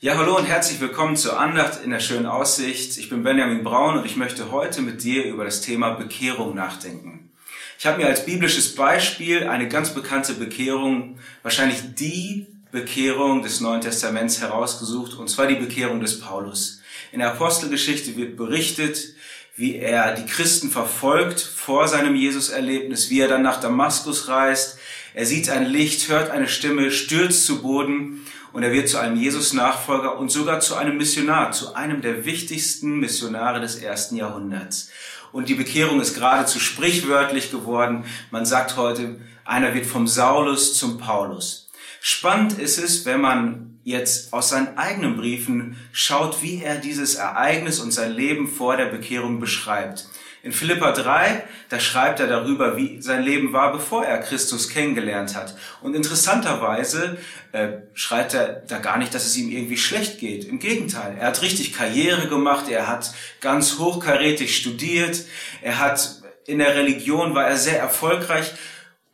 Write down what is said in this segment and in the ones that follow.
Ja, hallo und herzlich willkommen zur Andacht in der schönen Aussicht. Ich bin Benjamin Braun und ich möchte heute mit dir über das Thema Bekehrung nachdenken. Ich habe mir als biblisches Beispiel eine ganz bekannte Bekehrung, wahrscheinlich die Bekehrung des Neuen Testaments herausgesucht, und zwar die Bekehrung des Paulus. In der Apostelgeschichte wird berichtet, wie er die Christen verfolgt vor seinem Jesuserlebnis, wie er dann nach Damaskus reist. Er sieht ein Licht, hört eine Stimme, stürzt zu Boden und er wird zu einem Jesus-Nachfolger und sogar zu einem Missionar, zu einem der wichtigsten Missionare des ersten Jahrhunderts. Und die Bekehrung ist geradezu sprichwörtlich geworden. Man sagt heute, einer wird vom Saulus zum Paulus. Spannend ist es, wenn man jetzt aus seinen eigenen Briefen schaut, wie er dieses Ereignis und sein Leben vor der Bekehrung beschreibt. In Philippa 3, da schreibt er darüber, wie sein Leben war, bevor er Christus kennengelernt hat. Und interessanterweise äh, schreibt er da gar nicht, dass es ihm irgendwie schlecht geht. Im Gegenteil, er hat richtig Karriere gemacht, er hat ganz hochkarätig studiert, er hat in der Religion war er sehr erfolgreich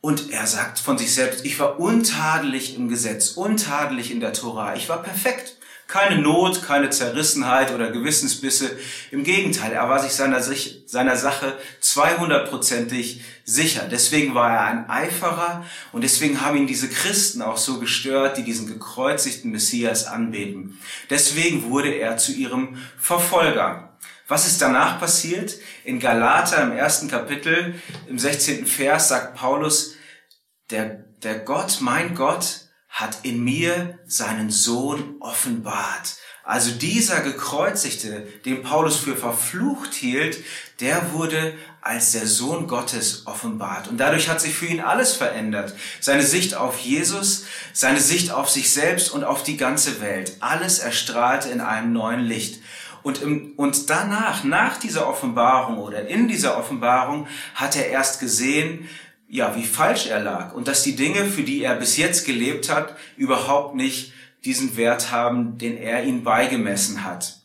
und er sagt von sich selbst, ich war untadelig im Gesetz, untadelig in der Tora, ich war perfekt. Keine Not, keine Zerrissenheit oder Gewissensbisse. Im Gegenteil, er war sich seiner, seiner Sache 200%ig sicher. Deswegen war er ein Eiferer und deswegen haben ihn diese Christen auch so gestört, die diesen gekreuzigten Messias anbeten. Deswegen wurde er zu ihrem Verfolger. Was ist danach passiert? In Galater im ersten Kapitel, im 16. Vers sagt Paulus, der, der Gott, mein Gott, hat in mir seinen Sohn offenbart. Also dieser gekreuzigte, den Paulus für verflucht hielt, der wurde als der Sohn Gottes offenbart. Und dadurch hat sich für ihn alles verändert. Seine Sicht auf Jesus, seine Sicht auf sich selbst und auf die ganze Welt. Alles erstrahlte in einem neuen Licht. Und, im, und danach, nach dieser Offenbarung oder in dieser Offenbarung, hat er erst gesehen, ja, wie falsch er lag und dass die Dinge, für die er bis jetzt gelebt hat, überhaupt nicht diesen Wert haben, den er ihnen beigemessen hat.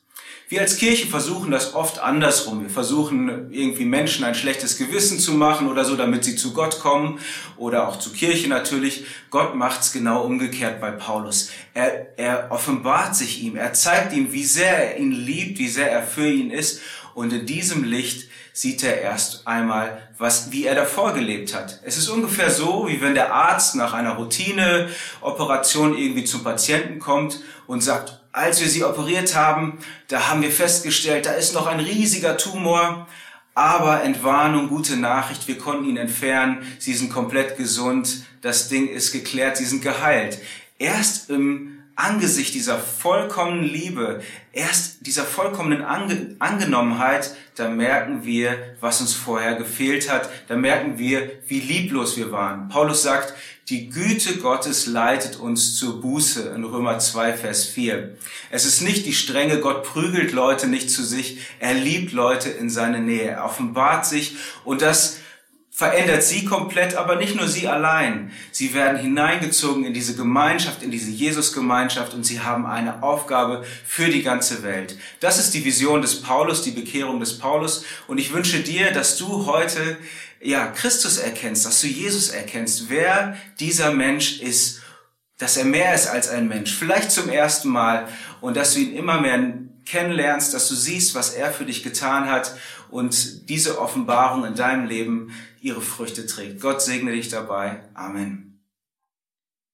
Wir als Kirche versuchen das oft andersrum. Wir versuchen irgendwie Menschen ein schlechtes Gewissen zu machen oder so, damit sie zu Gott kommen oder auch zur Kirche natürlich. Gott macht's genau umgekehrt bei Paulus. Er, er offenbart sich ihm, er zeigt ihm, wie sehr er ihn liebt, wie sehr er für ihn ist und in diesem Licht sieht er erst einmal, was, wie er davor gelebt hat. Es ist ungefähr so, wie wenn der Arzt nach einer Routineoperation irgendwie zum Patienten kommt und sagt, als wir sie operiert haben, da haben wir festgestellt, da ist noch ein riesiger Tumor, aber Entwarnung, gute Nachricht, wir konnten ihn entfernen, sie sind komplett gesund, das Ding ist geklärt, sie sind geheilt. Erst im Angesicht dieser vollkommenen Liebe, erst dieser vollkommenen Ange Angenommenheit, da merken wir, was uns vorher gefehlt hat, da merken wir, wie lieblos wir waren. Paulus sagt, die Güte Gottes leitet uns zur Buße in Römer 2, Vers 4. Es ist nicht die strenge, Gott prügelt Leute nicht zu sich, er liebt Leute in seine Nähe, er offenbart sich und das verändert sie komplett, aber nicht nur sie allein. Sie werden hineingezogen in diese Gemeinschaft, in diese Jesus-Gemeinschaft und sie haben eine Aufgabe für die ganze Welt. Das ist die Vision des Paulus, die Bekehrung des Paulus. Und ich wünsche dir, dass du heute, ja, Christus erkennst, dass du Jesus erkennst, wer dieser Mensch ist, dass er mehr ist als ein Mensch, vielleicht zum ersten Mal und dass du ihn immer mehr kennenlernst, dass du siehst, was er für dich getan hat und diese Offenbarung in deinem Leben ihre Früchte trägt. Gott segne dich dabei. Amen.